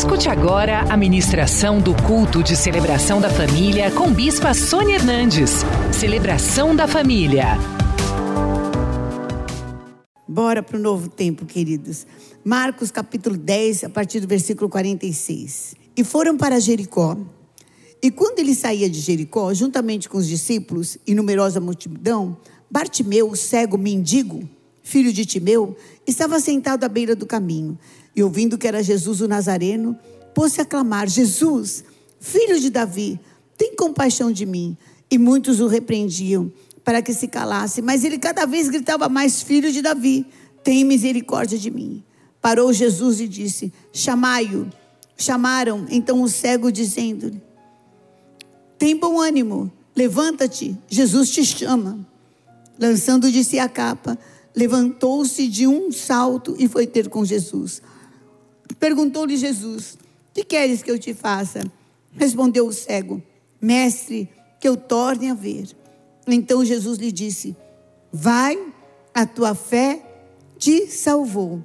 Escute agora a ministração do culto de celebração da família com Bispa Sônia Hernandes. Celebração da família. Bora para o novo tempo, queridos. Marcos capítulo 10, a partir do versículo 46. E foram para Jericó. E quando ele saía de Jericó, juntamente com os discípulos e numerosa multidão, Bartimeu, o cego mendigo, filho de Timeu, estava sentado à beira do caminho. E ouvindo que era Jesus o Nazareno, pôs-se a clamar: Jesus, filho de Davi, tem compaixão de mim. E muitos o repreendiam para que se calasse, mas ele cada vez gritava mais: Filho de Davi, tem misericórdia de mim. Parou Jesus e disse: Chamai-o. Chamaram então o cego, dizendo: Tem bom ânimo, levanta-te, Jesus te chama. Lançando de si a capa, levantou-se de um salto e foi ter com Jesus. Perguntou-lhe Jesus: Que queres que eu te faça? Respondeu o cego: Mestre, que eu torne a ver. Então Jesus lhe disse: Vai, a tua fé te salvou.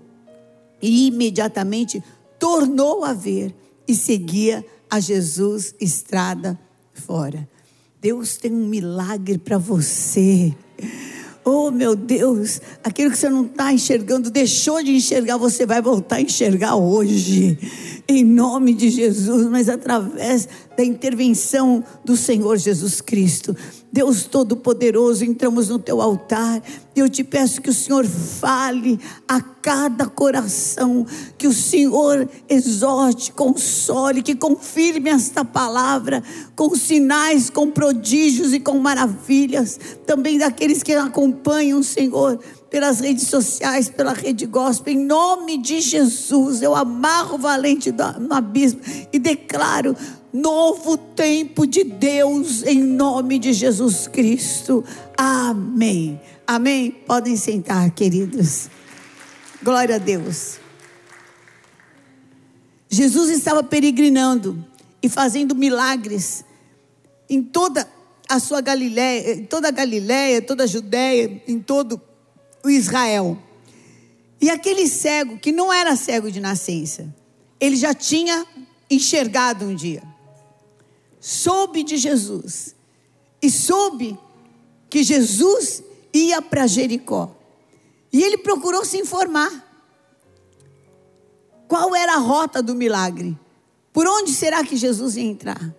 E imediatamente tornou a ver e seguia a Jesus estrada fora. Deus tem um milagre para você. Oh, meu Deus, aquilo que você não está enxergando, deixou de enxergar, você vai voltar a enxergar hoje, em nome de Jesus, mas através da intervenção do Senhor Jesus Cristo. Deus Todo-Poderoso, entramos no teu altar. Eu te peço que o Senhor fale a cada coração, que o Senhor exorte, console, que confirme esta palavra com sinais, com prodígios e com maravilhas. Também daqueles que acompanham Senhor pelas redes sociais, pela rede gospel, em nome de Jesus, eu amarro o valente no abismo e declaro novo tempo de Deus em nome de Jesus Cristo. Amém. Amém. Podem sentar, queridos. Glória a Deus. Jesus estava peregrinando e fazendo milagres em toda a sua Galiléia, em toda a Galiléia, toda a Judéia, em todo o Israel. E aquele cego, que não era cego de nascença, ele já tinha enxergado um dia soube de Jesus e soube que Jesus ia para Jericó. E ele procurou se informar. Qual era a rota do milagre? Por onde será que Jesus ia entrar?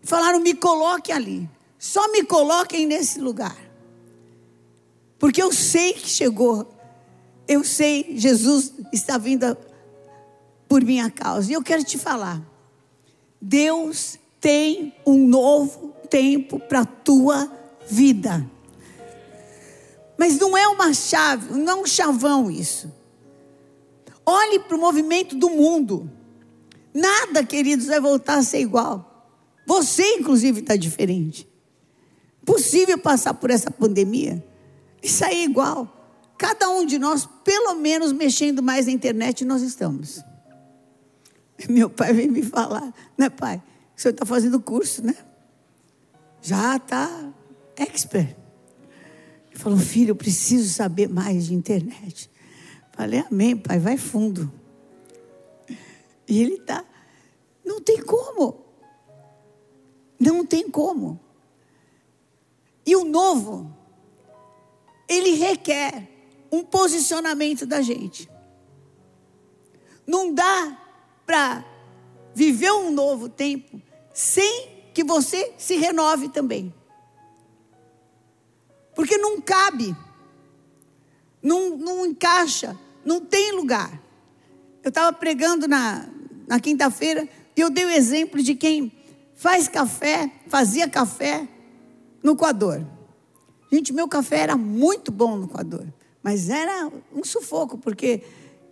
Falaram: me coloque ali. Só me coloquem nesse lugar. Porque eu sei que chegou. Eu sei, Jesus está vindo por minha causa. E eu quero te falar. Deus tem um novo tempo para a tua vida. Mas não é uma chave, não é um chavão isso. Olhe para o movimento do mundo. Nada, queridos, vai voltar a ser igual. Você, inclusive, está diferente. Possível passar por essa pandemia e sair igual. Cada um de nós, pelo menos mexendo mais na internet, nós estamos. Meu pai veio me falar, né, pai? O senhor está fazendo curso, né? Já está expert. Ele falou, filho, eu preciso saber mais de internet. Falei, amém, pai, vai fundo. E ele está. Não tem como. Não tem como. E o novo, ele requer um posicionamento da gente. Não dá para viver um novo tempo sem que você se renove também. Porque não cabe, não, não encaixa, não tem lugar. Eu estava pregando na, na quinta-feira e eu dei o exemplo de quem faz café, fazia café no Equador. Gente, meu café era muito bom no Equador, mas era um sufoco, porque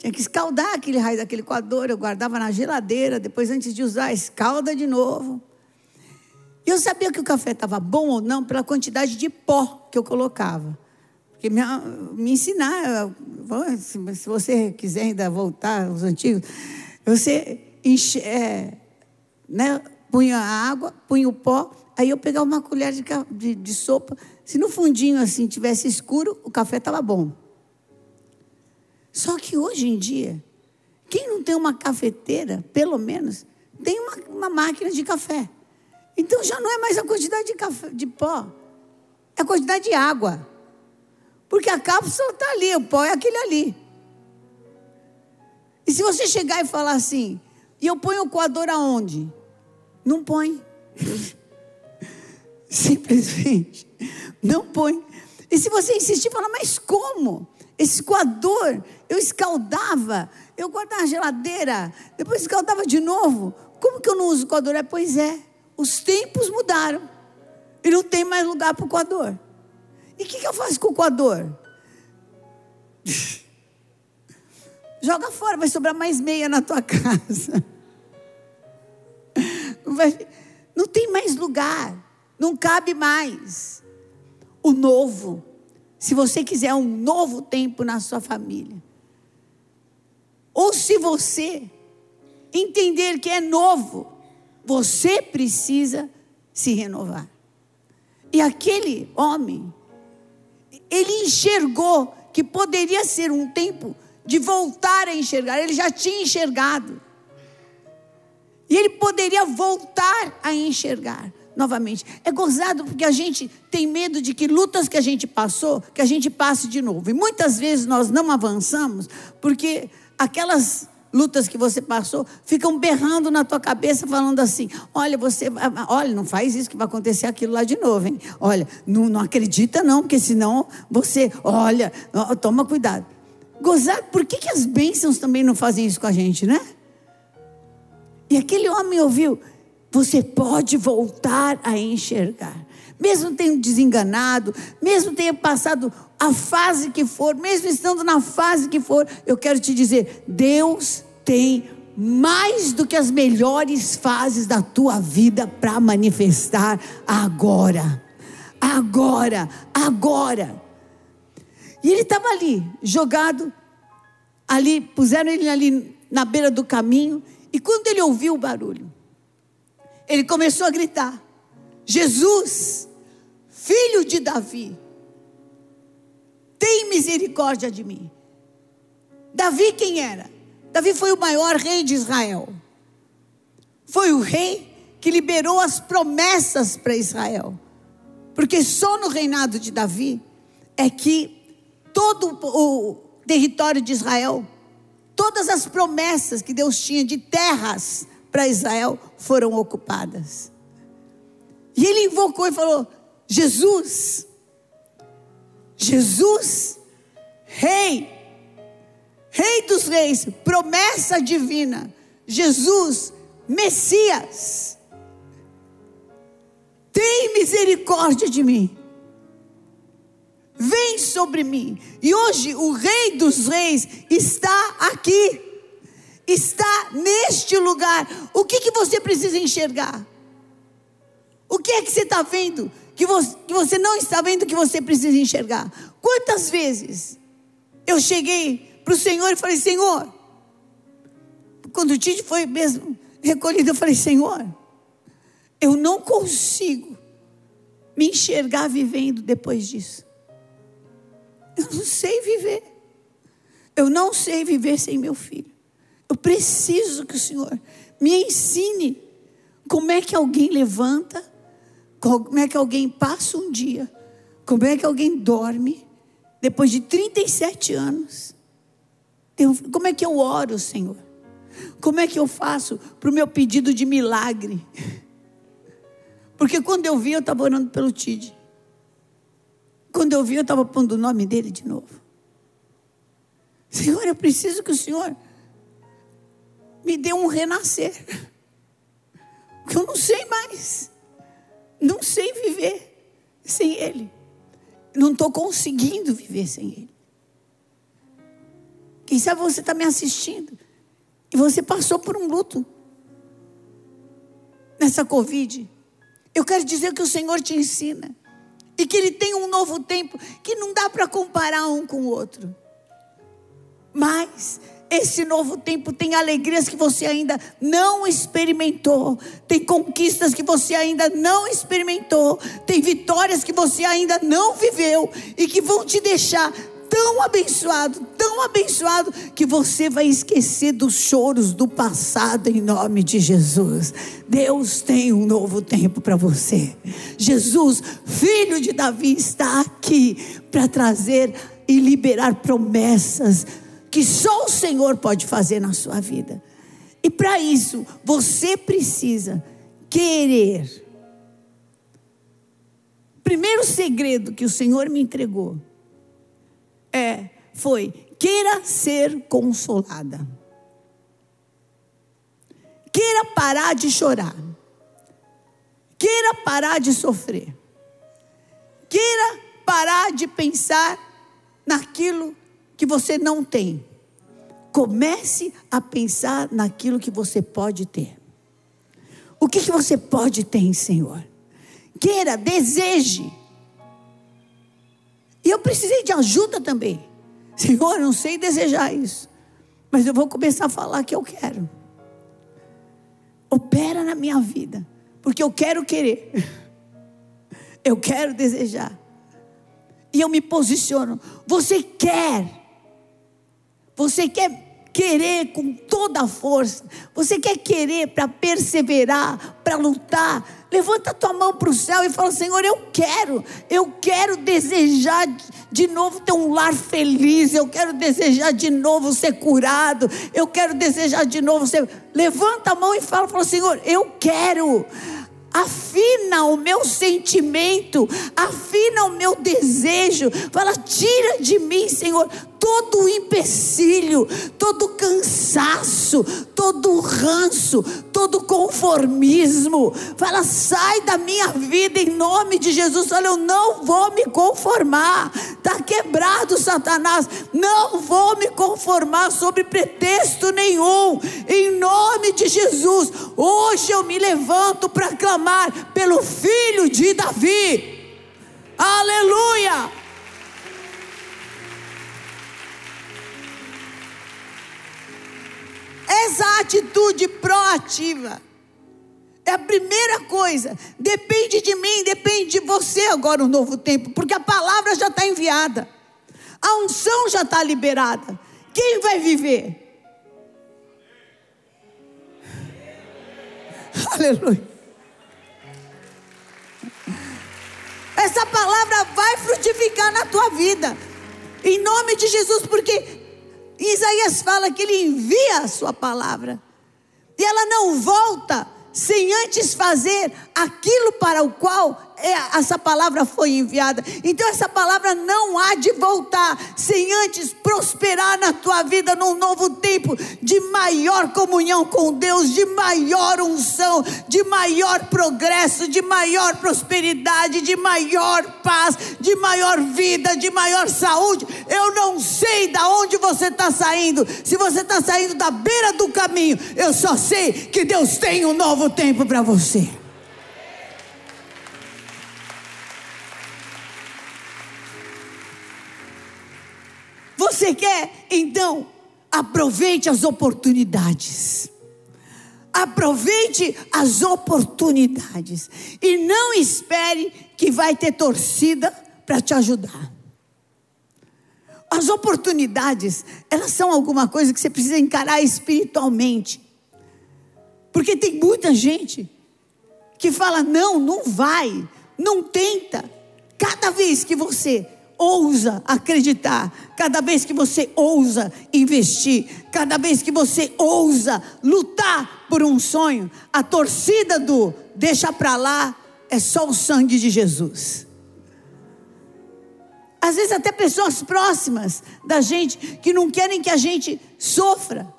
tinha que escaldar aquele raio daquele coador, eu guardava na geladeira, depois antes de usar, escalda de novo. Eu sabia que o café estava bom ou não pela quantidade de pó que eu colocava. Porque me, me ensinar, se você quiser ainda voltar aos antigos, você enche, é, né, punha a água, punha o pó, aí eu pegava uma colher de, de, de sopa. Se no fundinho assim tivesse escuro, o café estava bom. Só que hoje em dia, Quem não tem uma cafeteira, pelo menos, tem uma, uma máquina de café. Então já não é mais a quantidade de, café, de pó, é a quantidade de água. Porque a cápsula está ali, o pó é aquele ali. E se você chegar e falar assim, e eu ponho o coador aonde? Não põe. Simplesmente. Não põe. E se você insistir, fala, mas como? Esse coador, eu escaldava, eu guardava na geladeira, depois escaldava de novo. Como que eu não uso coador? É, pois é, os tempos mudaram. E não tem mais lugar para o coador. E o que, que eu faço com o coador? Joga fora, vai sobrar mais meia na tua casa. Vai, não tem mais lugar, não cabe mais. O novo, se você quiser um novo tempo na sua família, ou se você entender que é novo, você precisa se renovar. E aquele homem, ele enxergou que poderia ser um tempo de voltar a enxergar, ele já tinha enxergado. E ele poderia voltar a enxergar novamente. É gozado porque a gente tem medo de que lutas que a gente passou, que a gente passe de novo. E muitas vezes nós não avançamos porque aquelas lutas que você passou ficam berrando na tua cabeça falando assim: "Olha, você, olha, não faz isso que vai acontecer aquilo lá de novo, hein? Olha, não, não acredita não, porque senão você, olha, toma cuidado. Gozado, por que, que as bênçãos também não fazem isso com a gente, né? E aquele homem ouviu: você pode voltar a enxergar. Mesmo tenha desenganado, mesmo tenha passado a fase que for, mesmo estando na fase que for, eu quero te dizer: Deus tem mais do que as melhores fases da tua vida para manifestar agora. Agora, agora. E ele estava ali, jogado, ali, puseram ele ali na beira do caminho, e quando ele ouviu o barulho, ele começou a gritar: Jesus, filho de Davi, tem misericórdia de mim. Davi quem era? Davi foi o maior rei de Israel. Foi o rei que liberou as promessas para Israel. Porque só no reinado de Davi é que todo o território de Israel Todas as promessas que Deus tinha de terras para Israel foram ocupadas. E ele invocou e falou: Jesus, Jesus, Rei, Rei dos Reis, promessa divina, Jesus, Messias, tem misericórdia de mim vem sobre mim. E hoje o Rei dos Reis está aqui, está neste lugar. O que, que você precisa enxergar? O que é que você está vendo que você, que você não está vendo que você precisa enxergar? Quantas vezes eu cheguei para o Senhor e falei: Senhor, quando o Tite foi mesmo recolhido, eu falei: Senhor, eu não consigo me enxergar vivendo depois disso. Eu não sei viver. Eu não sei viver sem meu filho. Eu preciso que o Senhor me ensine como é que alguém levanta, como é que alguém passa um dia, como é que alguém dorme depois de 37 anos. Como é que eu oro, Senhor? Como é que eu faço para o meu pedido de milagre? Porque quando eu vi, eu estava orando pelo Tide. Quando eu vi, eu estava pondo o nome dele de novo. Senhor, eu preciso que o Senhor me dê um renascer. Porque eu não sei mais. Não sei viver sem Ele. Não estou conseguindo viver sem Ele. Quem sabe você está me assistindo e você passou por um luto nessa Covid. Eu quero dizer que o Senhor te ensina e que ele tem um novo tempo que não dá para comparar um com o outro. Mas esse novo tempo tem alegrias que você ainda não experimentou, tem conquistas que você ainda não experimentou, tem vitórias que você ainda não viveu e que vão te deixar tão abençoado, tão abençoado, que você vai esquecer dos choros do passado em nome de Jesus. Deus tem um novo tempo para você. Jesus, filho de Davi, está aqui para trazer e liberar promessas que só o Senhor pode fazer na sua vida. E para isso, você precisa querer. Primeiro segredo que o Senhor me entregou é foi queira ser consolada. Queira parar de chorar. Queira parar de sofrer. Queira parar de pensar naquilo que você não tem. Comece a pensar naquilo que você pode ter. O que, que você pode ter, Senhor? Queira, deseje. E eu precisei de ajuda também. Senhor, eu não sei desejar isso. Mas eu vou começar a falar que eu quero. Opera na minha vida. Porque eu quero querer. Eu quero desejar. E eu me posiciono. Você quer. Você quer querer com toda a força. Você quer querer para perseverar, para lutar. Levanta tua mão para o céu e fala: Senhor, eu quero. Eu quero desejar de novo ter um lar feliz. Eu quero desejar de novo ser curado. Eu quero desejar de novo ser. Levanta a mão e fala: fala Senhor, eu quero afina o meu sentimento, afina o meu desejo. Fala, tira de mim, Senhor, todo o empecilho, todo o cansaço, todo o ranço, todo o conformismo. Fala, sai da minha vida em nome de Jesus. Olha, eu não vou me conformar. Está quebrado, Satanás. Não vou me conformar sobre pretexto nenhum. Em nome de Jesus. Hoje eu me levanto para clamar pelo filho de Davi. Aleluia! Essa atitude proativa é a primeira coisa. Depende de mim, depende de você agora o novo tempo, porque a palavra já está enviada, a unção já está liberada. Quem vai viver? Aleluia. Essa palavra vai frutificar na tua vida. Em nome de Jesus, porque Isaías fala que ele envia a sua palavra. E ela não volta sem antes fazer aquilo para o qual essa palavra foi enviada. Então essa palavra não há de voltar sem antes prosperar na tua vida num novo tempo de maior comunhão com Deus, de maior unção, de maior progresso, de maior prosperidade, de maior paz, de maior vida, de maior saúde. Eu não sei da onde você está saindo. Se você está saindo da beira do caminho, eu só sei que Deus tem um novo tempo para você. Quer? Então, aproveite as oportunidades. Aproveite as oportunidades. E não espere que vai ter torcida para te ajudar. As oportunidades, elas são alguma coisa que você precisa encarar espiritualmente. Porque tem muita gente que fala: não, não vai, não tenta. Cada vez que você ousa acreditar, cada vez que você ousa investir, cada vez que você ousa lutar por um sonho, a torcida do deixa para lá é só o sangue de Jesus. Às vezes até pessoas próximas da gente que não querem que a gente sofra.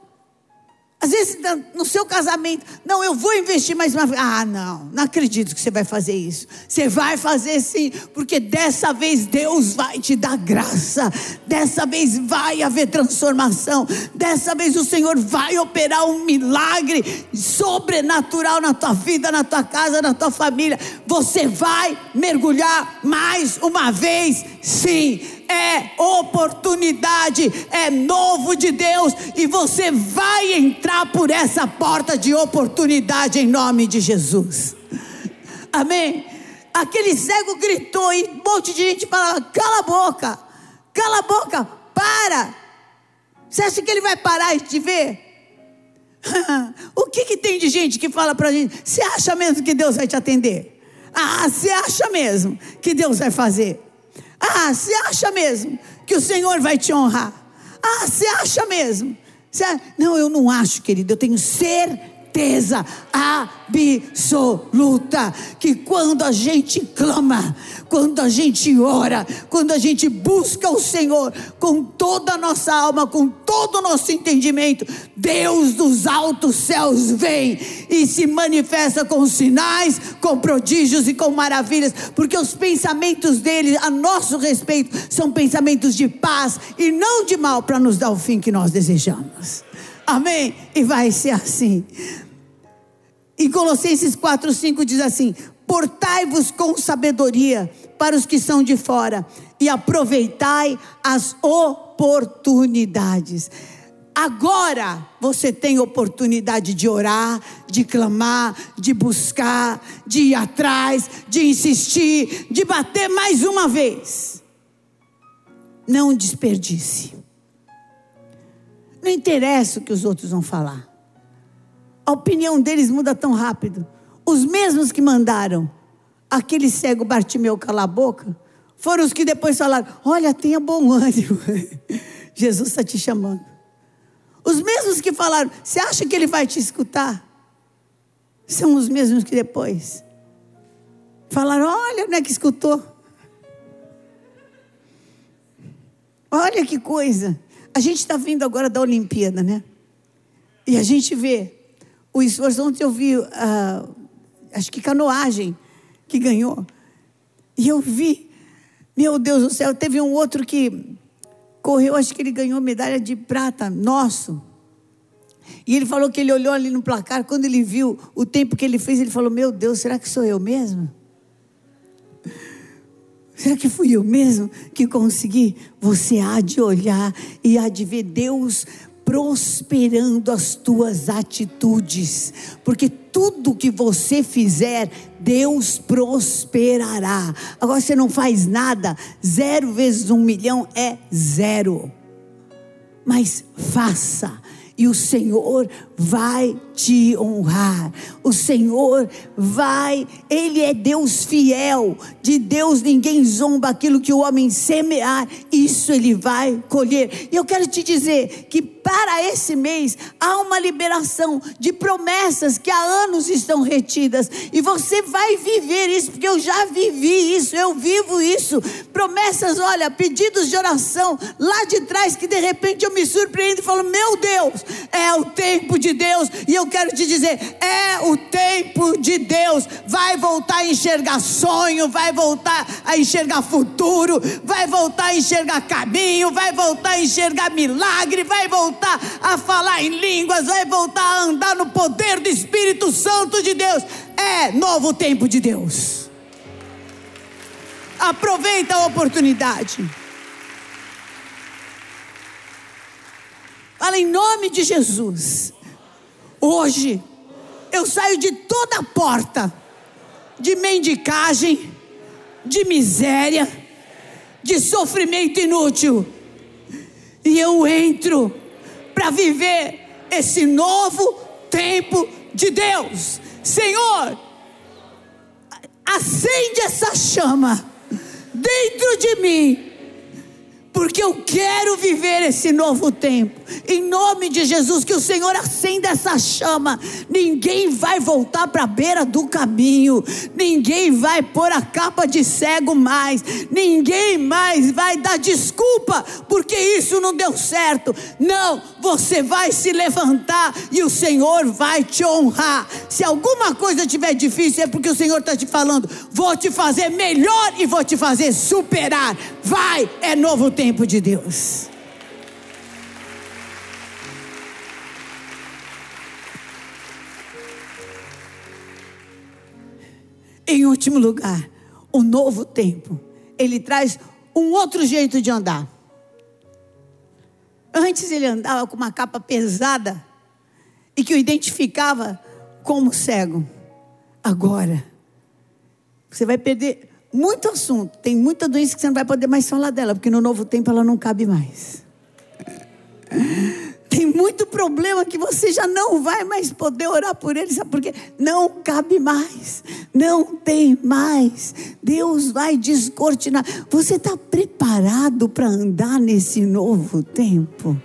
Às vezes, no seu casamento, não, eu vou investir mais uma vez. Ah, não, não acredito que você vai fazer isso. Você vai fazer sim, porque dessa vez Deus vai te dar graça. Dessa vez vai haver transformação. Dessa vez o Senhor vai operar um milagre sobrenatural na tua vida, na tua casa, na tua família. Você vai mergulhar mais uma vez, sim é oportunidade, é novo de Deus e você vai entrar por essa porta de oportunidade em nome de Jesus. Amém? Aquele cego gritou e um monte de gente falava: cala a boca, Cala a boca, para. Você acha que ele vai parar e te ver? o que, que tem de gente que fala para a gente? Você acha mesmo que Deus vai te atender? Ah, você acha mesmo que Deus vai fazer? Ah, você acha mesmo que o Senhor vai te honrar? Ah, você acha mesmo? Não, eu não acho, querido, eu tenho certeza certeza absoluta que quando a gente clama, quando a gente ora, quando a gente busca o Senhor com toda a nossa alma, com todo o nosso entendimento, Deus dos altos céus vem e se manifesta com sinais, com prodígios e com maravilhas, porque os pensamentos dele a nosso respeito são pensamentos de paz e não de mal para nos dar o fim que nós desejamos. Amém? E vai ser assim. Em Colossenses 4, 5 diz assim: Portai-vos com sabedoria para os que são de fora e aproveitai as oportunidades. Agora você tem oportunidade de orar, de clamar, de buscar, de ir atrás, de insistir, de bater mais uma vez. Não desperdice. Não interessa o que os outros vão falar. A opinião deles muda tão rápido. Os mesmos que mandaram aquele cego Bartimeu calar a boca, foram os que depois falaram: Olha, tenha bom ânimo. Jesus está te chamando. Os mesmos que falaram: Você acha que ele vai te escutar? São os mesmos que depois falaram: Olha, não é que escutou. Olha que coisa. A gente está vindo agora da Olimpíada, né? E a gente vê o esforço. Ontem eu vi, uh, acho que canoagem, que ganhou. E eu vi, meu Deus do céu, teve um outro que correu, acho que ele ganhou medalha de prata, nosso. E ele falou que ele olhou ali no placar, quando ele viu o tempo que ele fez, ele falou: Meu Deus, será que sou eu mesmo? Será que fui eu mesmo que consegui? Você há de olhar e há de ver Deus prosperando as tuas atitudes, porque tudo que você fizer, Deus prosperará. Agora você não faz nada, zero vezes um milhão é zero. Mas faça, e o Senhor vai te honrar. O Senhor vai, Ele é Deus fiel. De Deus ninguém zomba aquilo que o homem semear, isso ele vai colher. E eu quero te dizer que para esse mês há uma liberação de promessas que há anos estão retidas. E você vai viver isso, porque eu já vivi isso, eu vivo isso. Promessas, olha, pedidos de oração lá de trás que de repente eu me surpreendo e falo: Meu Deus, é o tempo de Deus. E eu quero te dizer: é o tempo de Deus. Vai voltar a enxergar sonho, vai voltar a enxergar futuro, vai voltar a enxergar caminho, vai voltar a enxergar milagre, vai voltar a falar em línguas, vai voltar a andar no poder do Espírito Santo de Deus. É novo tempo de Deus. Aproveita a oportunidade. Fala em nome de Jesus. Hoje, eu saio de toda porta de mendicagem, de miséria, de sofrimento inútil, e eu entro para viver esse novo tempo de Deus. Senhor, acende essa chama dentro de mim porque eu quero viver esse novo tempo. Em nome de Jesus, que o Senhor acenda essa chama. Ninguém vai voltar para a beira do caminho, ninguém vai pôr a capa de cego mais, ninguém mais vai dar desculpa porque isso não deu certo. Não, você vai se levantar e o Senhor vai te honrar. Se alguma coisa tiver difícil, é porque o Senhor está te falando: vou te fazer melhor e vou te fazer superar. Vai, é novo tempo tempo de Deus. Em último lugar, o novo tempo, ele traz um outro jeito de andar. Antes ele andava com uma capa pesada e que o identificava como cego. Agora, você vai perder muito assunto, tem muita doença que você não vai poder mais falar dela, porque no novo tempo ela não cabe mais. Tem muito problema que você já não vai mais poder orar por ele, sabe por quê? Não cabe mais, não tem mais. Deus vai descortinar. Você está preparado para andar nesse novo tempo?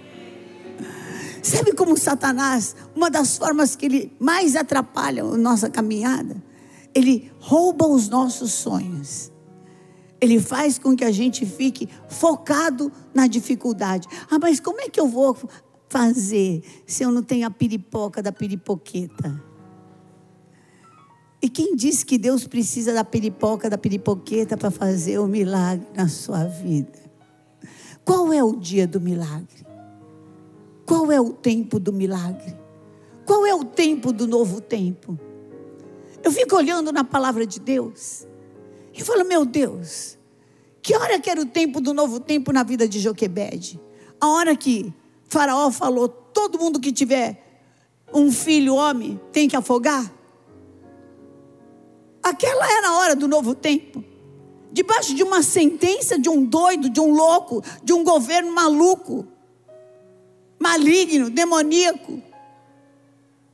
Sabe como Satanás, uma das formas que ele mais atrapalha a nossa caminhada? Ele rouba os nossos sonhos. Ele faz com que a gente fique focado na dificuldade. Ah, mas como é que eu vou fazer se eu não tenho a piripoca da piripoqueta? E quem disse que Deus precisa da piripoca da piripoqueta para fazer o milagre na sua vida? Qual é o dia do milagre? Qual é o tempo do milagre? Qual é o tempo do novo tempo? Eu fico olhando na palavra de Deus e falo, meu Deus, que hora que era o tempo do novo tempo na vida de Joquebede? A hora que Faraó falou: todo mundo que tiver um filho homem tem que afogar. Aquela era a hora do novo tempo. Debaixo de uma sentença de um doido, de um louco, de um governo maluco, maligno, demoníaco,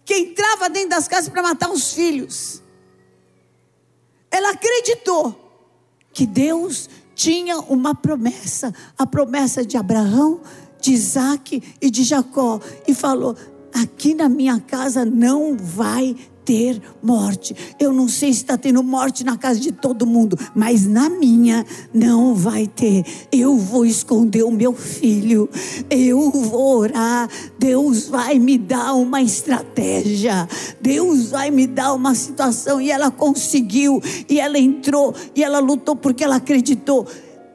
que entrava dentro das casas para matar os filhos. Ela acreditou que Deus tinha uma promessa, a promessa de Abraão, de Isaac e de Jacó, e falou: aqui na minha casa não vai ter morte. Eu não sei se está tendo morte na casa de todo mundo, mas na minha não vai ter. Eu vou esconder o meu filho, eu vou orar. Deus vai me dar uma estratégia, Deus vai me dar uma situação. E ela conseguiu, e ela entrou, e ela lutou porque ela acreditou.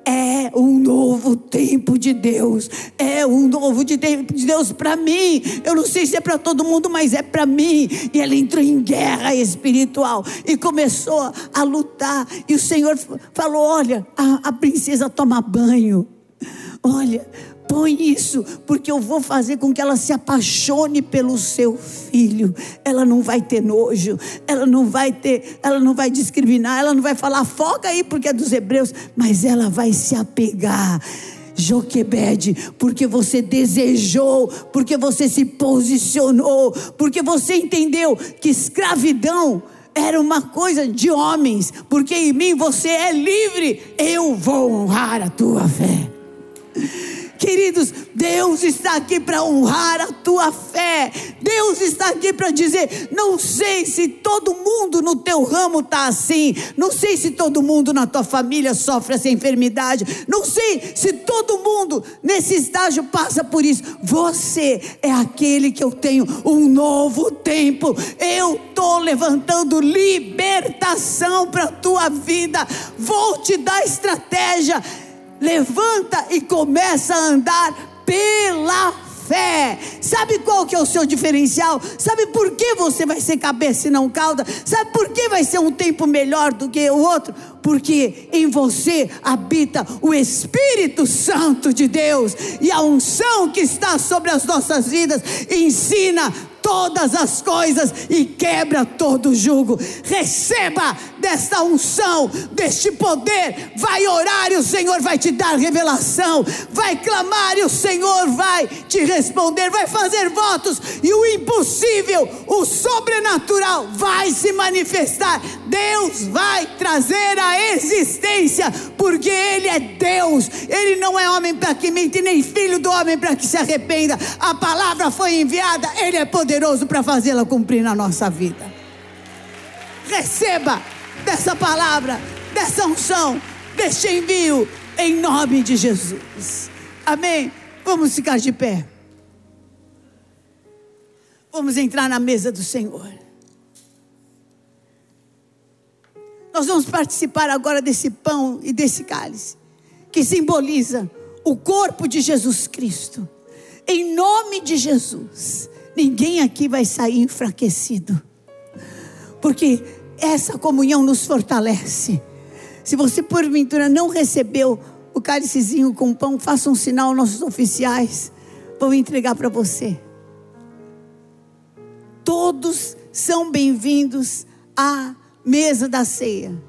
É um novo tempo de Deus. É um novo de tempo de Deus para mim. Eu não sei se é para todo mundo, mas é para mim. E ela entrou em guerra espiritual e começou a lutar. E o Senhor falou: Olha, a, a princesa toma banho. Olha, Põe isso, porque eu vou fazer com que ela se apaixone pelo seu filho. Ela não vai ter nojo, ela não vai ter, ela não vai discriminar, ela não vai falar foca aí porque é dos hebreus, mas ela vai se apegar. Joquebede, porque você desejou, porque você se posicionou, porque você entendeu que escravidão era uma coisa de homens, porque em mim você é livre, eu vou honrar a tua fé. Queridos, Deus está aqui para honrar a tua fé. Deus está aqui para dizer: não sei se todo mundo no teu ramo está assim. Não sei se todo mundo na tua família sofre essa enfermidade. Não sei se todo mundo nesse estágio passa por isso. Você é aquele que eu tenho um novo tempo. Eu estou levantando libertação para a tua vida. Vou te dar estratégia levanta e começa a andar pela fé. Sabe qual que é o seu diferencial? Sabe por que você vai ser cabeça e não cauda? Sabe por que vai ser um tempo melhor do que o outro? Porque em você habita o Espírito Santo de Deus e a unção que está sobre as nossas vidas ensina todas as coisas e quebra todo jugo. Receba desta unção, deste poder. Vai orar e o Senhor vai te dar revelação. Vai clamar e o Senhor vai te responder. Vai fazer votos e o impossível, o sobrenatural vai se manifestar. Deus vai trazer a existência, porque Ele é Deus. Ele não é homem para que mente, nem filho do homem para que se arrependa. A palavra foi enviada, Ele é poderoso poderoso para fazê-la cumprir na nossa vida. Receba dessa palavra, dessa unção, deste envio, em nome de Jesus. Amém? Vamos ficar de pé. Vamos entrar na mesa do Senhor. Nós vamos participar agora desse pão e desse cálice, que simboliza o corpo de Jesus Cristo. Em nome de Jesus, ninguém aqui vai sair enfraquecido, porque essa comunhão nos fortalece. Se você porventura não recebeu o cálicezinho com pão, faça um sinal, nossos oficiais vão entregar para você. Todos são bem-vindos à mesa da ceia.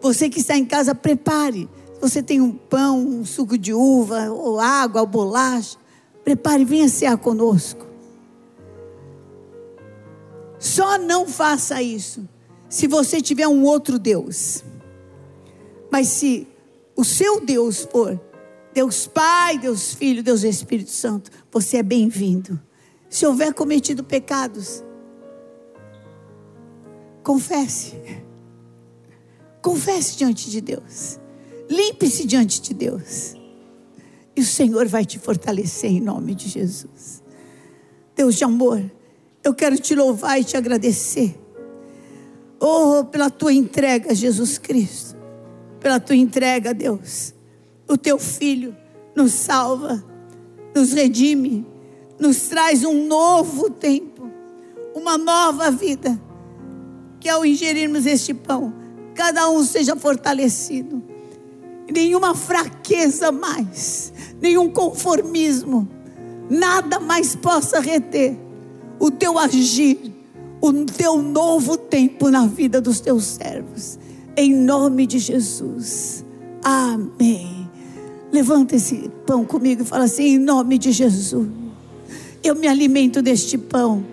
Você que está em casa, prepare. Você tem um pão, um suco de uva, ou água, ou bolacha. Prepare, venha cear conosco. Só não faça isso se você tiver um outro Deus. Mas se o seu Deus for Deus Pai, Deus Filho, Deus Espírito Santo, você é bem-vindo. Se houver cometido pecados, confesse. Confesse diante de Deus. Limpe-se diante de Deus. E o Senhor vai te fortalecer em nome de Jesus. Deus de amor, eu quero te louvar e te agradecer. Oh, pela tua entrega, Jesus Cristo. Pela tua entrega, Deus o teu filho nos salva, nos redime, nos traz um novo tempo, uma nova vida. Que ao ingerirmos este pão, cada um seja fortalecido, nenhuma fraqueza mais, nenhum conformismo, nada mais possa reter o teu agir, o teu novo tempo na vida dos teus servos. Em nome de Jesus. Amém. Levanta esse pão comigo e fala assim: em nome de Jesus, eu me alimento deste pão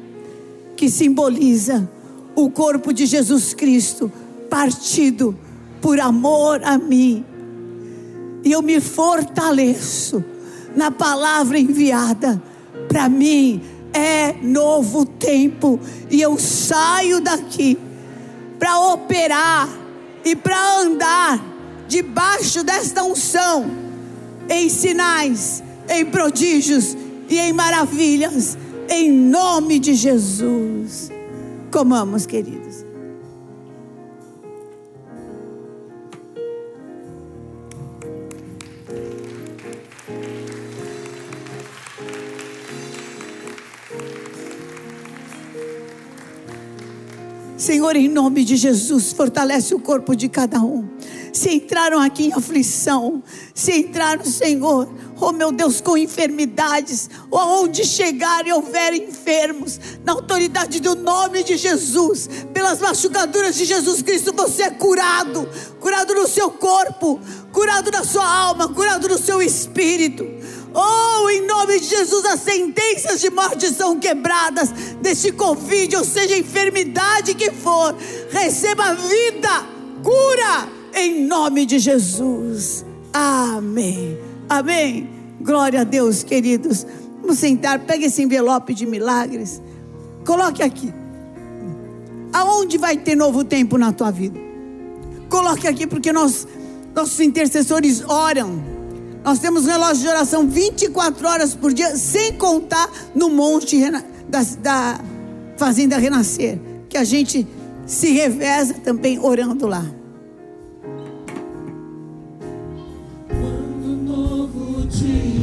que simboliza o corpo de Jesus Cristo partido por amor a mim. E eu me fortaleço na palavra enviada para mim. É novo tempo e eu saio daqui para operar e para andar debaixo desta unção em sinais, em prodígios e em maravilhas, em nome de Jesus. Comamos, queridos. Senhor, em nome de Jesus, fortalece o corpo de cada um se entraram aqui em aflição, se entraram, Senhor, oh meu Deus, com enfermidades, ou aonde chegarem houver enfermos, na autoridade do nome de Jesus, pelas machucaduras de Jesus Cristo, você é curado, curado no seu corpo, curado na sua alma, curado no seu espírito. Oh, em nome de Jesus, as sentenças de morte são quebradas deste Covid, ou seja, enfermidade que for, receba vida, cura em nome de Jesus. Amém. Amém. Glória a Deus, queridos. Vamos sentar, pegue esse envelope de milagres. Coloque aqui. Aonde vai ter novo tempo na tua vida? Coloque aqui, porque nós, nossos intercessores oram. Nós temos relógio de oração 24 horas por dia, sem contar no monte da, da Fazenda Renascer, que a gente se reveza também orando lá. Quando novo dia.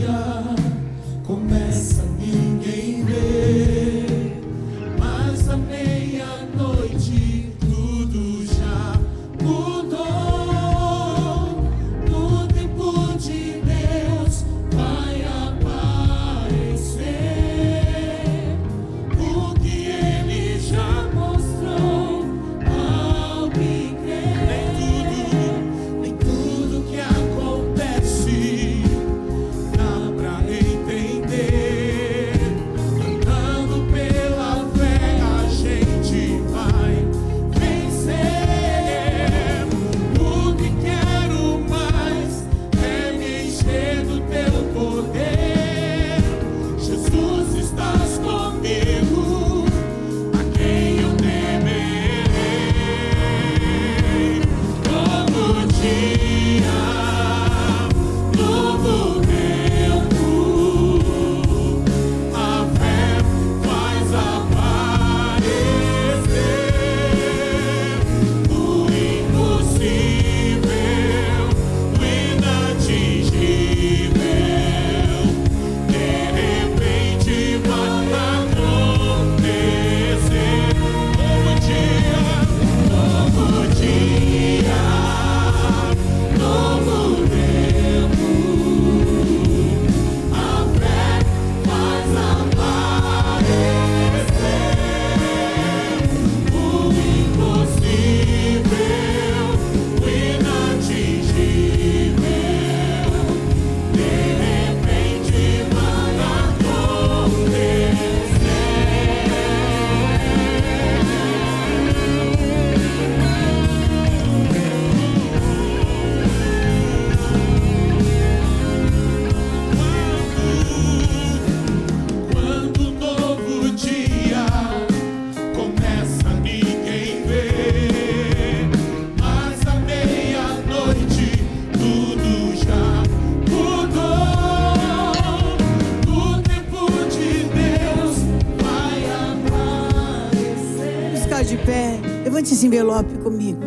De pé. Levante esse envelope comigo.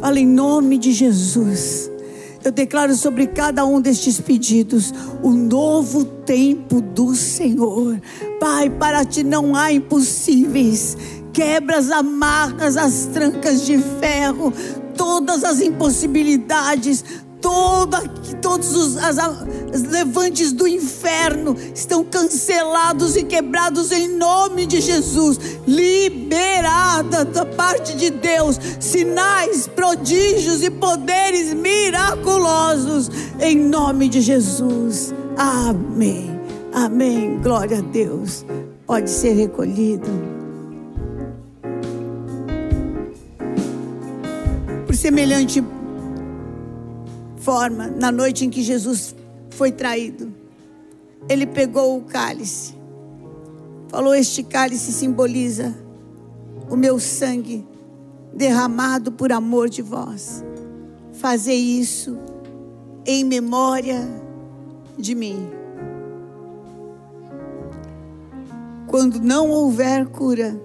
Fala em nome de Jesus. Eu declaro sobre cada um destes pedidos o novo tempo do Senhor. Pai, para ti não há impossíveis. Quebra as amarras, as trancas de ferro, todas as impossibilidades, toda, todos os as, as levantes do inferno estão cancelados e quebrados em nome de Jesus. Liberada da parte de Deus, sinais, prodígios e poderes miraculosos em nome de Jesus. Amém. Amém. Glória a Deus. Pode ser recolhido. Por semelhante forma, na noite em que Jesus foi traído, ele pegou o cálice, falou: Este cálice simboliza o meu sangue derramado por amor de vós. Fazer isso em memória de mim. Quando não houver cura,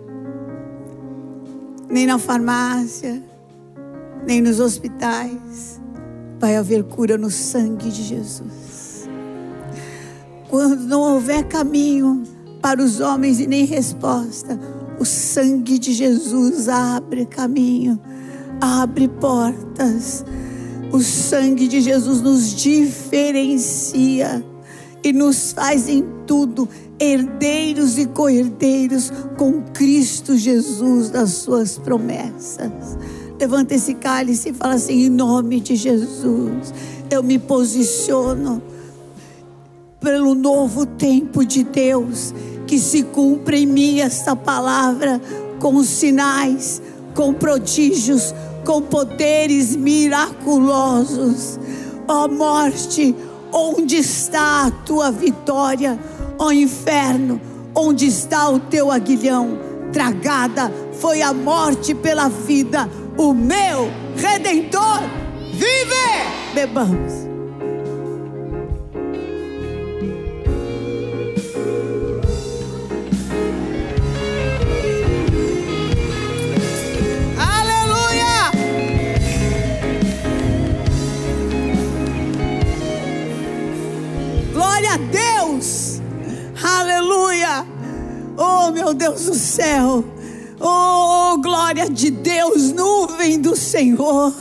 nem na farmácia, nem nos hospitais, vai haver cura no sangue de Jesus. Quando não houver caminho para os homens e nem resposta, o sangue de Jesus abre caminho, abre portas. O sangue de Jesus nos diferencia e nos faz em tudo herdeiros e co-herdeiros com Cristo Jesus das suas promessas. Levanta esse cálice e fala assim: em nome de Jesus, eu me posiciono pelo novo tempo de Deus, que se cumpra em mim esta palavra com sinais, com prodígios, com poderes miraculosos. Ó oh, morte, onde está a tua vitória? Ó oh, inferno, onde está o teu aguilhão? Tragada foi a morte pela vida o meu redentor vive. Bebamos. Aleluia! Glória a Deus! Aleluia! Oh, meu Deus do céu! Oh, glória de Deus, nuvem do Senhor.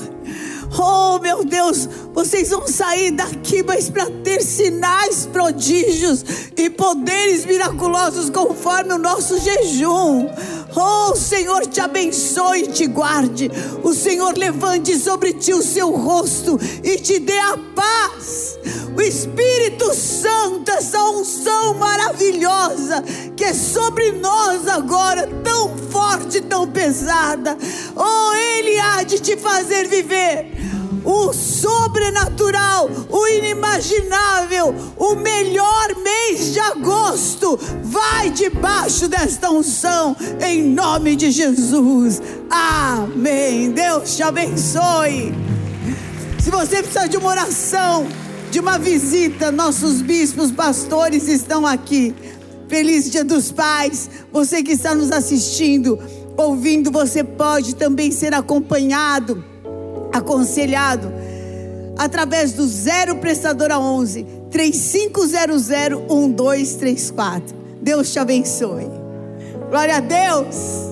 Oh, meu Deus, vocês vão sair daqui, mas para ter sinais, prodígios e poderes miraculosos conforme o nosso jejum. Oh, Senhor te abençoe e te guarde. O Senhor levante sobre ti o seu rosto e te dê a paz. O Espírito Santo, essa unção maravilhosa que é sobre nós agora, tão pesada. Oh, Ele há de te fazer viver o sobrenatural, o inimaginável, o melhor mês de agosto. Vai debaixo desta unção, em nome de Jesus. Amém. Deus te abençoe. Se você precisa de uma oração, de uma visita, nossos bispos, pastores estão aqui. Feliz Dia dos Pais. Você que está nos assistindo, ouvindo, você pode também ser acompanhado aconselhado através do zero prestadora 11 3500 1234. Deus te abençoe. Glória a Deus.